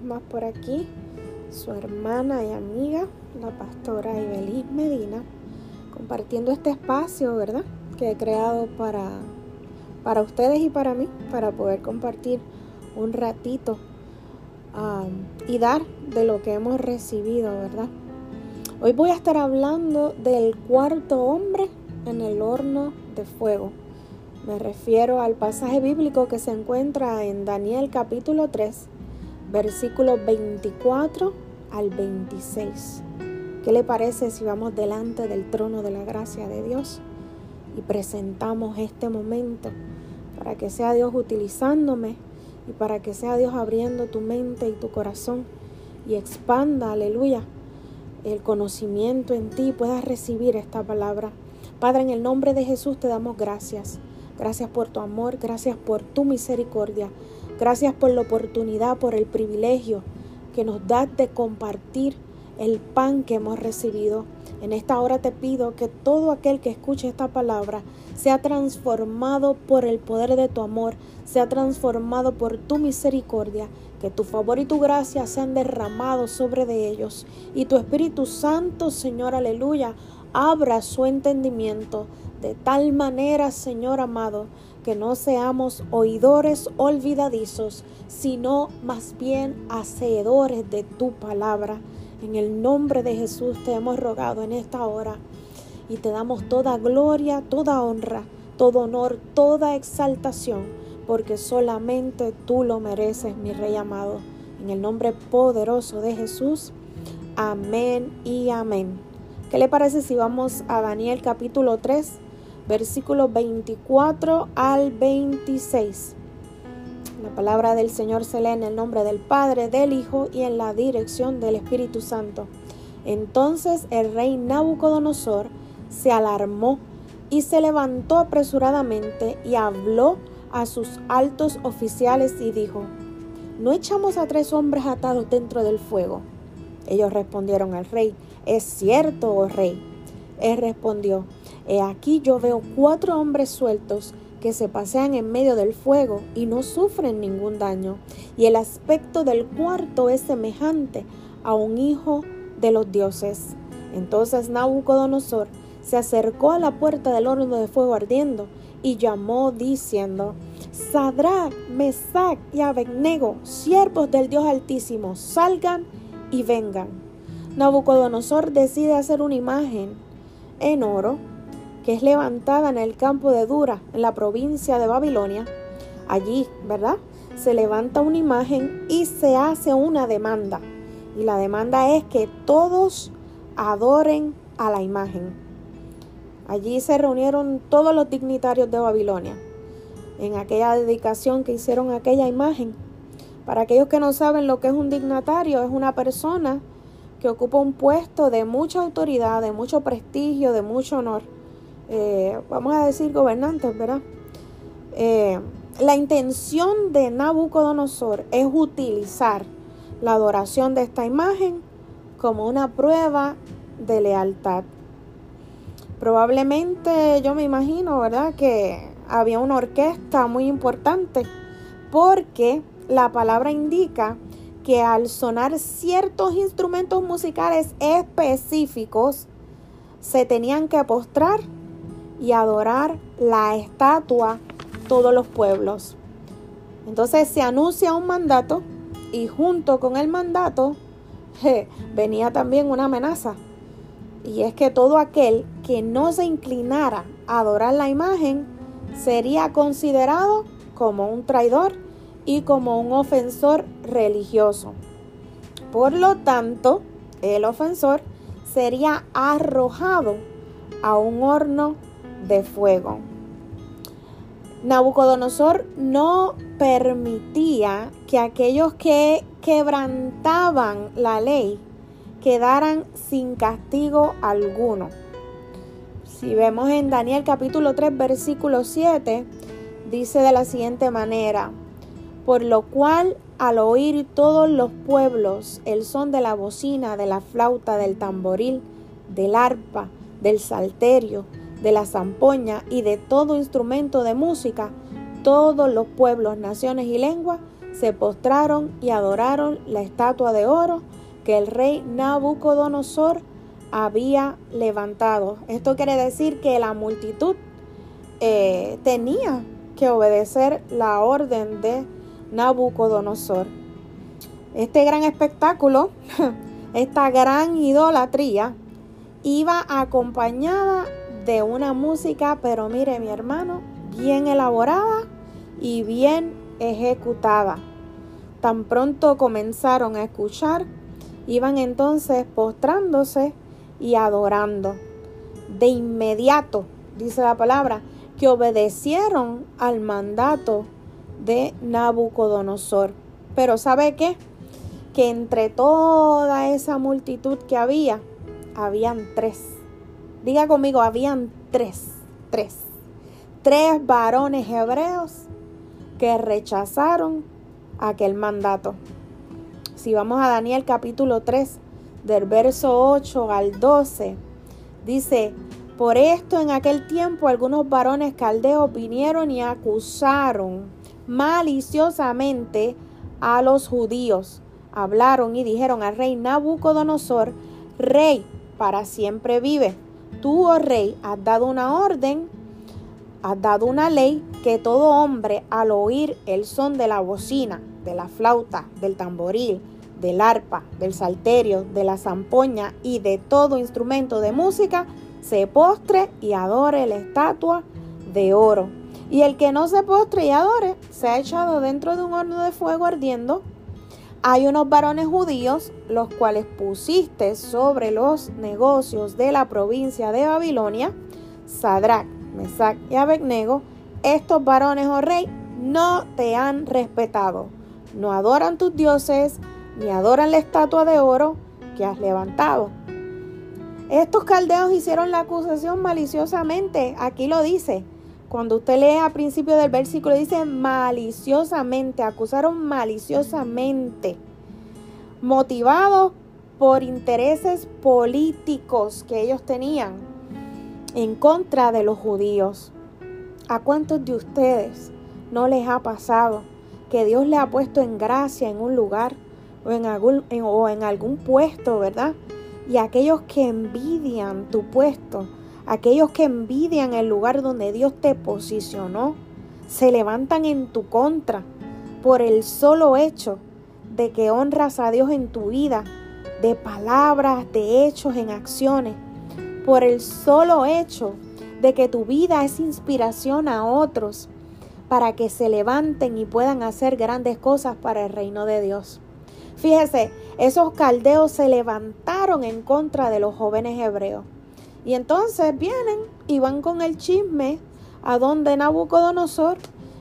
más por aquí su hermana y amiga, la pastora Ibeliz Medina, compartiendo este espacio, ¿verdad? Que he creado para, para ustedes y para mí, para poder compartir un ratito um, y dar de lo que hemos recibido, ¿verdad? Hoy voy a estar hablando del cuarto hombre en el horno de fuego. Me refiero al pasaje bíblico que se encuentra en Daniel capítulo 3, versículos 24 al 26. ¿Qué le parece si vamos delante del trono de la gracia de Dios y presentamos este momento para que sea Dios utilizándome y para que sea Dios abriendo tu mente y tu corazón y expanda, aleluya, el conocimiento en ti y puedas recibir esta palabra? Padre, en el nombre de Jesús te damos gracias. Gracias por tu amor, gracias por tu misericordia, gracias por la oportunidad, por el privilegio que nos das de compartir el pan que hemos recibido. En esta hora te pido que todo aquel que escuche esta palabra sea transformado por el poder de tu amor, sea transformado por tu misericordia, que tu favor y tu gracia sean derramados sobre de ellos. Y tu Espíritu Santo, Señor, aleluya, abra su entendimiento de tal manera, Señor amado, que no seamos oidores olvidadizos, sino más bien hacedores de tu palabra. En el nombre de Jesús te hemos rogado en esta hora y te damos toda gloria, toda honra, todo honor, toda exaltación, porque solamente tú lo mereces, mi Rey amado. En el nombre poderoso de Jesús. Amén y amén. ¿Qué le parece si vamos a Daniel capítulo 3? Versículos 24 al 26. La palabra del Señor se lee en el nombre del Padre, del Hijo y en la dirección del Espíritu Santo. Entonces el rey Nabucodonosor se alarmó y se levantó apresuradamente y habló a sus altos oficiales y dijo, ¿no echamos a tres hombres atados dentro del fuego? Ellos respondieron al rey, es cierto, oh rey. Él respondió, He aquí yo veo cuatro hombres sueltos que se pasean en medio del fuego y no sufren ningún daño, y el aspecto del cuarto es semejante a un hijo de los dioses. Entonces Nabucodonosor se acercó a la puerta del horno de fuego ardiendo y llamó diciendo, Sadrach, Mesach y Abednego, siervos del Dios Altísimo, salgan y vengan. Nabucodonosor decide hacer una imagen en oro que es levantada en el campo de Dura, en la provincia de Babilonia. Allí, ¿verdad? Se levanta una imagen y se hace una demanda. Y la demanda es que todos adoren a la imagen. Allí se reunieron todos los dignitarios de Babilonia en aquella dedicación que hicieron aquella imagen. Para aquellos que no saben lo que es un dignatario, es una persona que ocupa un puesto de mucha autoridad, de mucho prestigio, de mucho honor. Eh, vamos a decir gobernantes, ¿verdad? Eh, la intención de Nabucodonosor es utilizar la adoración de esta imagen como una prueba de lealtad. Probablemente yo me imagino, ¿verdad? Que había una orquesta muy importante porque la palabra indica que al sonar ciertos instrumentos musicales específicos se tenían que postrar y adorar la estatua todos los pueblos. Entonces se anuncia un mandato y junto con el mandato venía también una amenaza. Y es que todo aquel que no se inclinara a adorar la imagen sería considerado como un traidor y como un ofensor religioso. Por lo tanto, el ofensor sería arrojado a un horno de fuego. Nabucodonosor no permitía que aquellos que quebrantaban la ley quedaran sin castigo alguno. Si vemos en Daniel capítulo 3 versículo 7, dice de la siguiente manera, por lo cual al oír todos los pueblos el son de la bocina, de la flauta, del tamboril, del arpa, del salterio, de la zampoña y de todo instrumento de música, todos los pueblos, naciones y lenguas se postraron y adoraron la estatua de oro que el rey Nabucodonosor había levantado. Esto quiere decir que la multitud eh, tenía que obedecer la orden de Nabucodonosor. Este gran espectáculo, esta gran idolatría, iba acompañada de una música, pero mire mi hermano, bien elaborada y bien ejecutada. Tan pronto comenzaron a escuchar, iban entonces postrándose y adorando. De inmediato, dice la palabra, que obedecieron al mandato de Nabucodonosor. Pero ¿sabe qué? Que entre toda esa multitud que había, habían tres. Diga conmigo, habían tres, tres. Tres varones hebreos que rechazaron aquel mandato. Si vamos a Daniel capítulo 3, del verso 8 al 12, dice, por esto en aquel tiempo algunos varones caldeos vinieron y acusaron maliciosamente a los judíos. Hablaron y dijeron al rey Nabucodonosor, rey, para siempre vive. Tú, oh rey, has dado una orden, has dado una ley que todo hombre al oír el son de la bocina, de la flauta, del tamboril, del arpa, del salterio, de la zampoña y de todo instrumento de música, se postre y adore la estatua de oro. Y el que no se postre y adore, se ha echado dentro de un horno de fuego ardiendo. Hay unos varones judíos, los cuales pusiste sobre los negocios de la provincia de Babilonia, Sadrach, Mesach y Abednego. Estos varones, oh rey, no te han respetado, no adoran tus dioses, ni adoran la estatua de oro que has levantado. Estos caldeos hicieron la acusación maliciosamente. Aquí lo dice. Cuando usted lee a principio del versículo, dice maliciosamente, acusaron maliciosamente, motivados por intereses políticos que ellos tenían en contra de los judíos. ¿A cuántos de ustedes no les ha pasado que Dios le ha puesto en gracia en un lugar o en algún, o en algún puesto, ¿verdad? Y aquellos que envidian tu puesto, aquellos que envidian el lugar donde Dios te posicionó, se levantan en tu contra por el solo hecho de que honras a Dios en tu vida, de palabras, de hechos, en acciones, por el solo hecho de que tu vida es inspiración a otros para que se levanten y puedan hacer grandes cosas para el reino de Dios. Fíjese, esos caldeos se levantaron en contra de los jóvenes hebreos. Y entonces vienen y van con el chisme a donde Nabucodonosor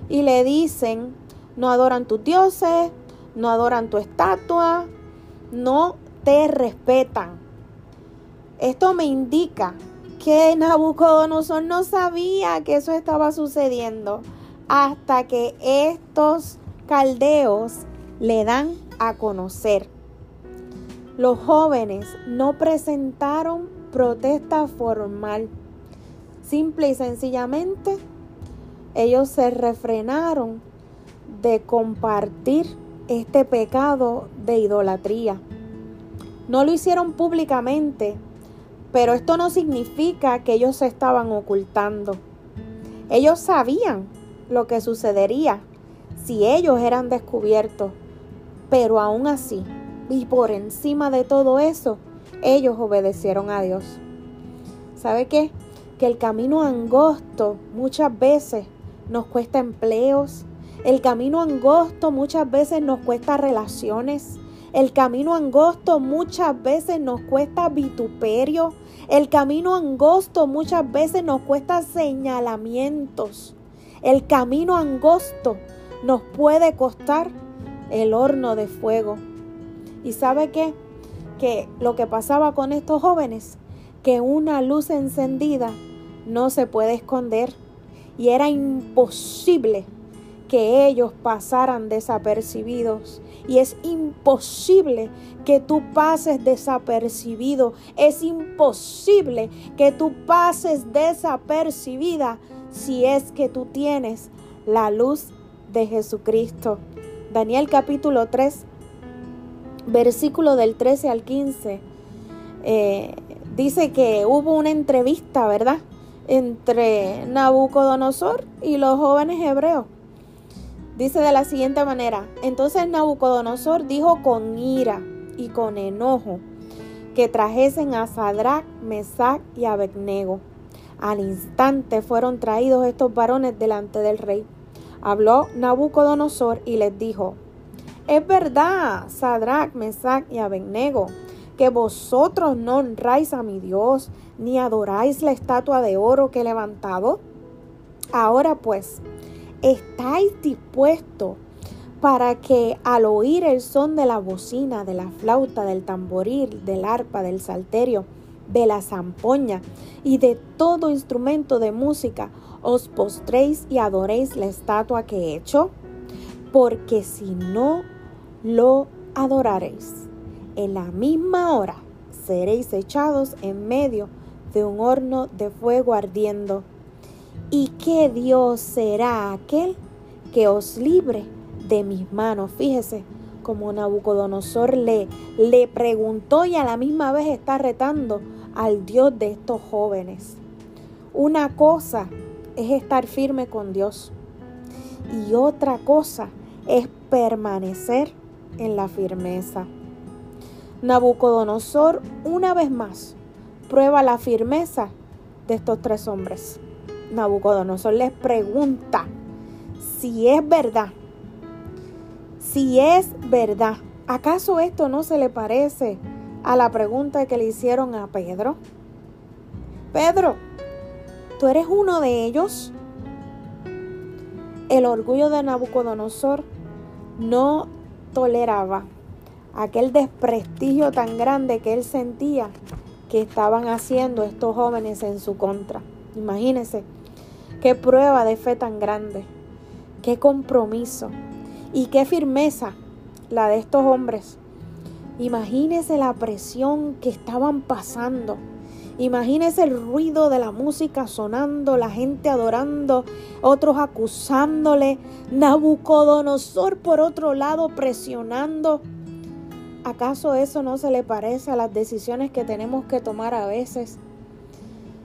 y le dicen, no adoran tus dioses, no adoran tu estatua, no te respetan. Esto me indica que Nabucodonosor no sabía que eso estaba sucediendo hasta que estos caldeos le dan a conocer. Los jóvenes no presentaron protesta formal. Simple y sencillamente, ellos se refrenaron de compartir este pecado de idolatría. No lo hicieron públicamente, pero esto no significa que ellos se estaban ocultando. Ellos sabían lo que sucedería si ellos eran descubiertos. Pero aún así, y por encima de todo eso, ellos obedecieron a Dios. ¿Sabe qué? Que el camino angosto muchas veces nos cuesta empleos. El camino angosto muchas veces nos cuesta relaciones. El camino angosto muchas veces nos cuesta vituperio. El camino angosto muchas veces nos cuesta señalamientos. El camino angosto nos puede costar el horno de fuego. ¿Y sabe qué? Que lo que pasaba con estos jóvenes, que una luz encendida no se puede esconder y era imposible que ellos pasaran desapercibidos. Y es imposible que tú pases desapercibido. Es imposible que tú pases desapercibida si es que tú tienes la luz de Jesucristo. Daniel capítulo 3, versículo del 13 al 15, eh, dice que hubo una entrevista, ¿verdad? Entre Nabucodonosor y los jóvenes hebreos. Dice de la siguiente manera, entonces Nabucodonosor dijo con ira y con enojo que trajesen a Sadrach, Mesach y Abednego. Al instante fueron traídos estos varones delante del rey. Habló Nabucodonosor y les dijo, es verdad, Sadrach, Mesach y Abednego, que vosotros no honráis a mi Dios, ni adoráis la estatua de oro que he levantado. Ahora pues, ¿estáis dispuestos para que al oír el son de la bocina, de la flauta, del tamboril, del arpa, del salterio, de la zampoña y de todo instrumento de música, os postréis y adoréis la estatua que he hecho? Porque si no lo adoraréis, en la misma hora seréis echados en medio de un horno de fuego ardiendo. ¿Y qué Dios será aquel que os libre de mis manos. Fíjese como Nabucodonosor le, le preguntó y a la misma vez está retando al Dios de estos jóvenes. Una cosa es estar firme con Dios y otra cosa es permanecer en la firmeza. Nabucodonosor una vez más prueba la firmeza de estos tres hombres. Nabucodonosor les pregunta si es verdad si es verdad. ¿Acaso esto no se le parece a la pregunta que le hicieron a Pedro? Pedro, ¿tú eres uno de ellos? El orgullo de Nabucodonosor no toleraba aquel desprestigio tan grande que él sentía que estaban haciendo estos jóvenes en su contra. Imagínense qué prueba de fe tan grande, qué compromiso, y qué firmeza la de estos hombres. Imagínese la presión que estaban pasando. Imagínese el ruido de la música sonando, la gente adorando, otros acusándole, Nabucodonosor por otro lado presionando. ¿Acaso eso no se le parece a las decisiones que tenemos que tomar a veces?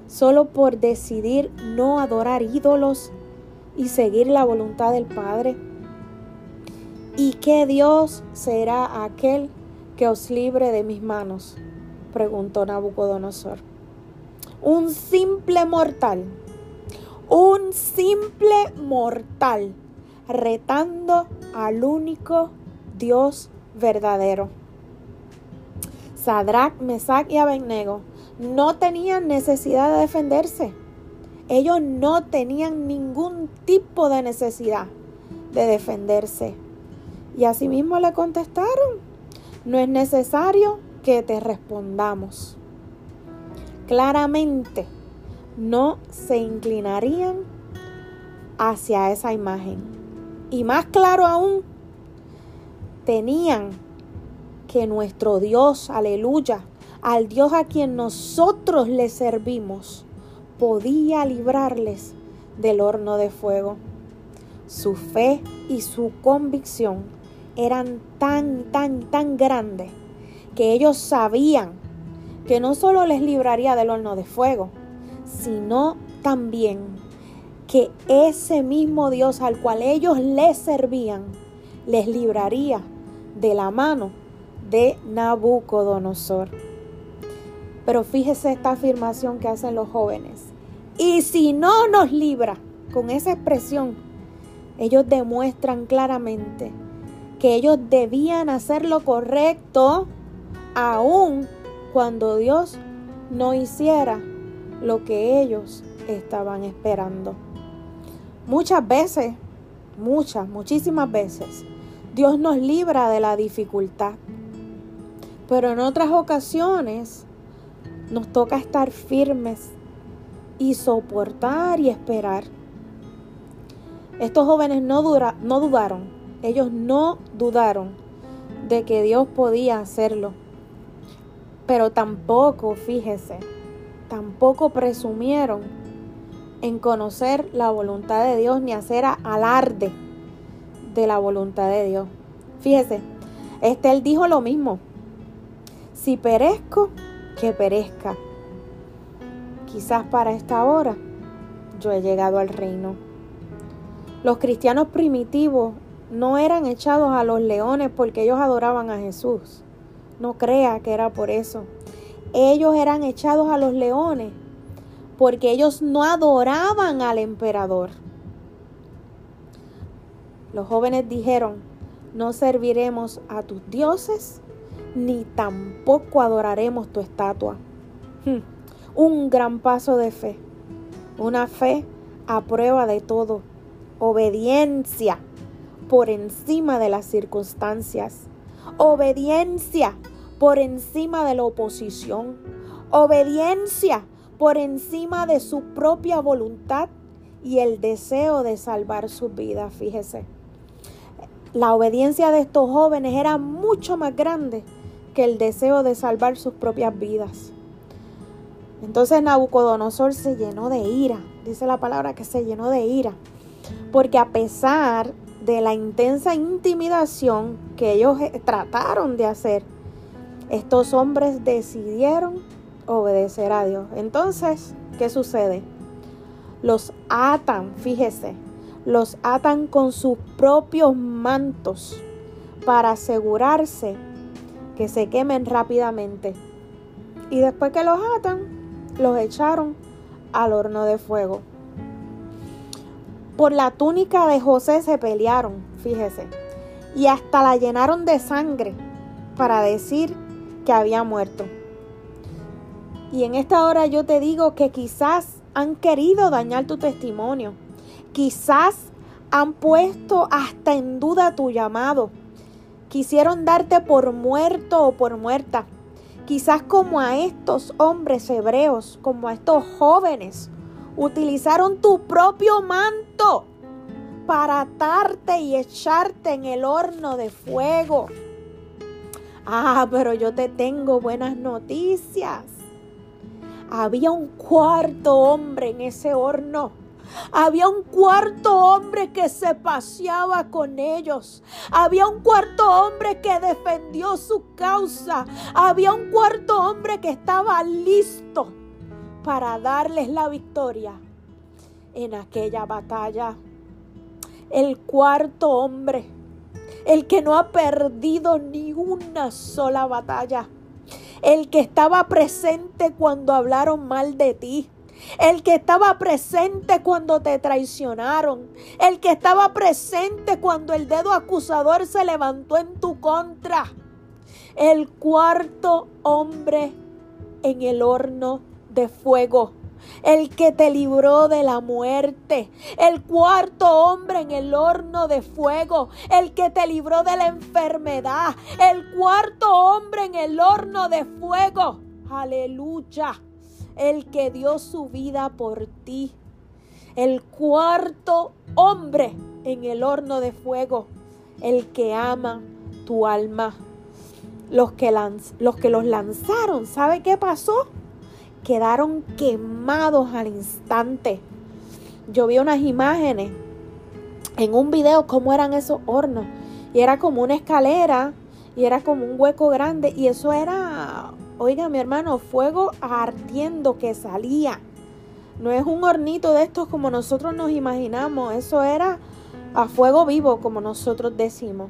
Solo por decidir no adorar ídolos y seguir la voluntad del Padre. ¿Y qué Dios será aquel que os libre de mis manos? preguntó Nabucodonosor. Un simple mortal, un simple mortal, retando al único Dios verdadero. Sadrach, Mesach y Abednego no tenían necesidad de defenderse. Ellos no tenían ningún tipo de necesidad de defenderse. Y asimismo le contestaron, no es necesario que te respondamos. Claramente no se inclinarían hacia esa imagen. Y más claro aún, tenían que nuestro Dios, aleluya, al Dios a quien nosotros le servimos, podía librarles del horno de fuego. Su fe y su convicción eran tan, tan, tan grandes que ellos sabían que no solo les libraría del horno de fuego, sino también que ese mismo Dios al cual ellos les servían, les libraría de la mano de Nabucodonosor. Pero fíjese esta afirmación que hacen los jóvenes. Y si no nos libra, con esa expresión, ellos demuestran claramente que ellos debían hacer lo correcto aun cuando Dios no hiciera lo que ellos estaban esperando. Muchas veces, muchas, muchísimas veces, Dios nos libra de la dificultad. Pero en otras ocasiones nos toca estar firmes y soportar y esperar. Estos jóvenes no, no dudaron ellos no dudaron de que Dios podía hacerlo. Pero tampoco, fíjese, tampoco presumieron en conocer la voluntad de Dios ni hacer alarde de la voluntad de Dios. Fíjese, Estel dijo lo mismo. Si perezco, que perezca. Quizás para esta hora yo he llegado al reino. Los cristianos primitivos no eran echados a los leones porque ellos adoraban a Jesús. No crea que era por eso. Ellos eran echados a los leones porque ellos no adoraban al emperador. Los jóvenes dijeron, no serviremos a tus dioses ni tampoco adoraremos tu estatua. Hmm, un gran paso de fe, una fe a prueba de todo, obediencia por encima de las circunstancias, obediencia por encima de la oposición, obediencia por encima de su propia voluntad y el deseo de salvar su vida, fíjese. La obediencia de estos jóvenes era mucho más grande que el deseo de salvar sus propias vidas. Entonces Nabucodonosor se llenó de ira, dice la palabra que se llenó de ira, porque a pesar de la intensa intimidación que ellos eh, trataron de hacer, estos hombres decidieron obedecer a Dios. Entonces, ¿qué sucede? Los atan, fíjese, los atan con sus propios mantos para asegurarse que se quemen rápidamente. Y después que los atan, los echaron al horno de fuego. Por la túnica de José se pelearon, fíjese, y hasta la llenaron de sangre para decir que había muerto. Y en esta hora yo te digo que quizás han querido dañar tu testimonio. Quizás han puesto hasta en duda tu llamado. Quisieron darte por muerto o por muerta. Quizás como a estos hombres hebreos, como a estos jóvenes, utilizaron tu propio manto para atarte y echarte en el horno de fuego. Ah, pero yo te tengo buenas noticias. Había un cuarto hombre en ese horno. Había un cuarto hombre que se paseaba con ellos. Había un cuarto hombre que defendió su causa. Había un cuarto hombre que estaba listo para darles la victoria en aquella batalla. El cuarto hombre, el que no ha perdido ni una sola batalla el que estaba presente cuando hablaron mal de ti. El que estaba presente cuando te traicionaron. El que estaba presente cuando el dedo acusador se levantó en tu contra. El cuarto hombre en el horno de fuego el que te libró de la muerte, el cuarto hombre en el horno de fuego, el que te libró de la enfermedad, el cuarto hombre en el horno de fuego. Aleluya. El que dio su vida por ti. El cuarto hombre en el horno de fuego. El que ama tu alma. Los que, los que los lanzaron, ¿sabe qué pasó? Quedaron quemados al instante. Yo vi unas imágenes en un video cómo eran esos hornos. Y era como una escalera y era como un hueco grande. Y eso era, oiga mi hermano, fuego ardiendo que salía. No es un hornito de estos como nosotros nos imaginamos. Eso era a fuego vivo, como nosotros decimos.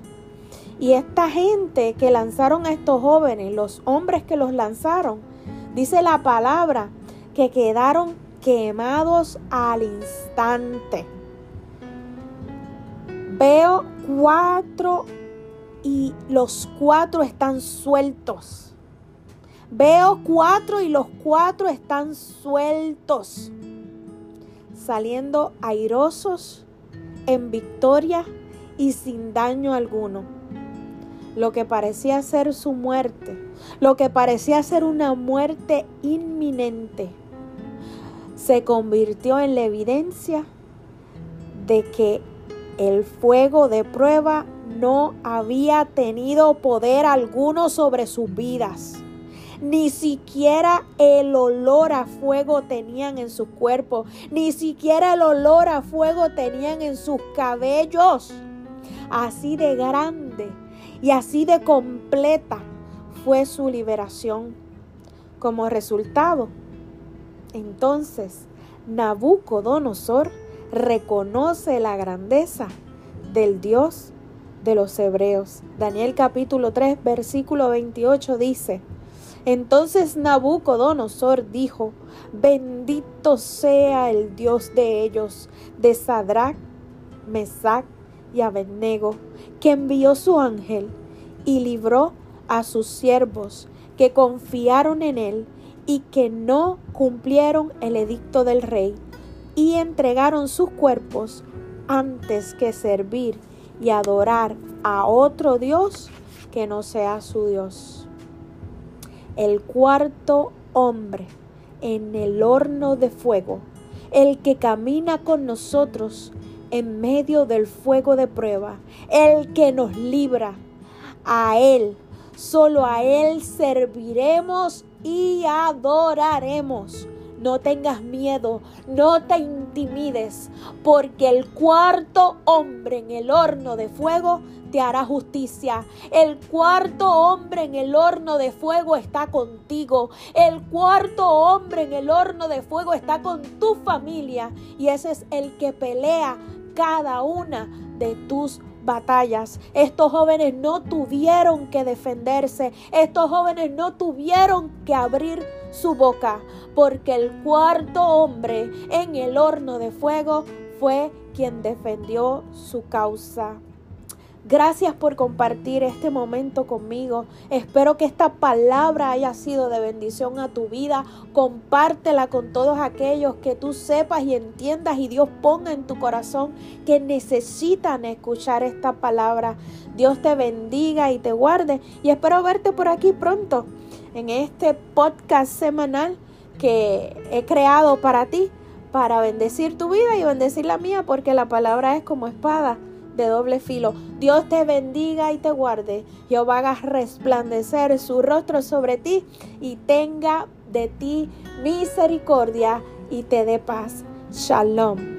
Y esta gente que lanzaron a estos jóvenes, los hombres que los lanzaron, Dice la palabra que quedaron quemados al instante. Veo cuatro y los cuatro están sueltos. Veo cuatro y los cuatro están sueltos, saliendo airosos en victoria y sin daño alguno lo que parecía ser su muerte, lo que parecía ser una muerte inminente, se convirtió en la evidencia de que el fuego de prueba no había tenido poder alguno sobre sus vidas. Ni siquiera el olor a fuego tenían en su cuerpo, ni siquiera el olor a fuego tenían en sus cabellos. Así de grande Y así de completa fue su liberación. Como resultado, entonces Nabucodonosor reconoce la grandeza del Dios de los hebreos. Daniel capítulo 3 versículo 28 dice, entonces Nabucodonosor dijo, bendito sea el Dios de ellos, de Sadrach, Mesach y Abednego, que envió su ángel y libró a sus siervos que confiaron en él y que no cumplieron el edicto del rey y entregaron sus cuerpos antes que servir y adorar a otro Dios que no sea su Dios. El cuarto hombre en el horno de fuego, el que camina con nosotros en medio del fuego de prueba, el que nos libra. A Él, solo a Él serviremos y adoraremos no tengas miedo, no te intimides, porque el cuarto hombre en el horno de fuego te hará justicia. El cuarto hombre en el horno de fuego está contigo. El cuarto hombre en el horno de fuego está con tu familia. Y ese es el que pelea cada una de tus batallas. Estos jóvenes no tuvieron que defenderse. Estos jóvenes no tuvieron que abrir su boca, porque el cuarto hombre en el horno de fuego fue quien defendió su causa. Gracias por compartir este momento conmigo. Espero que esta palabra haya sido de bendición a tu vida. Compártela con todos aquellos que tú sepas y entiendas y Dios ponga en tu corazón que necesitan escuchar esta palabra. Dios te bendiga y te guarde y espero verte por aquí pronto en este podcast semanal que he creado para ti, para bendecir tu vida y bendecir la mía, porque la palabra es como espada de doble filo. Dios te bendiga y te guarde. Jehová haga resplandecer su rostro sobre ti y tenga de ti misericordia y te dé paz. Shalom.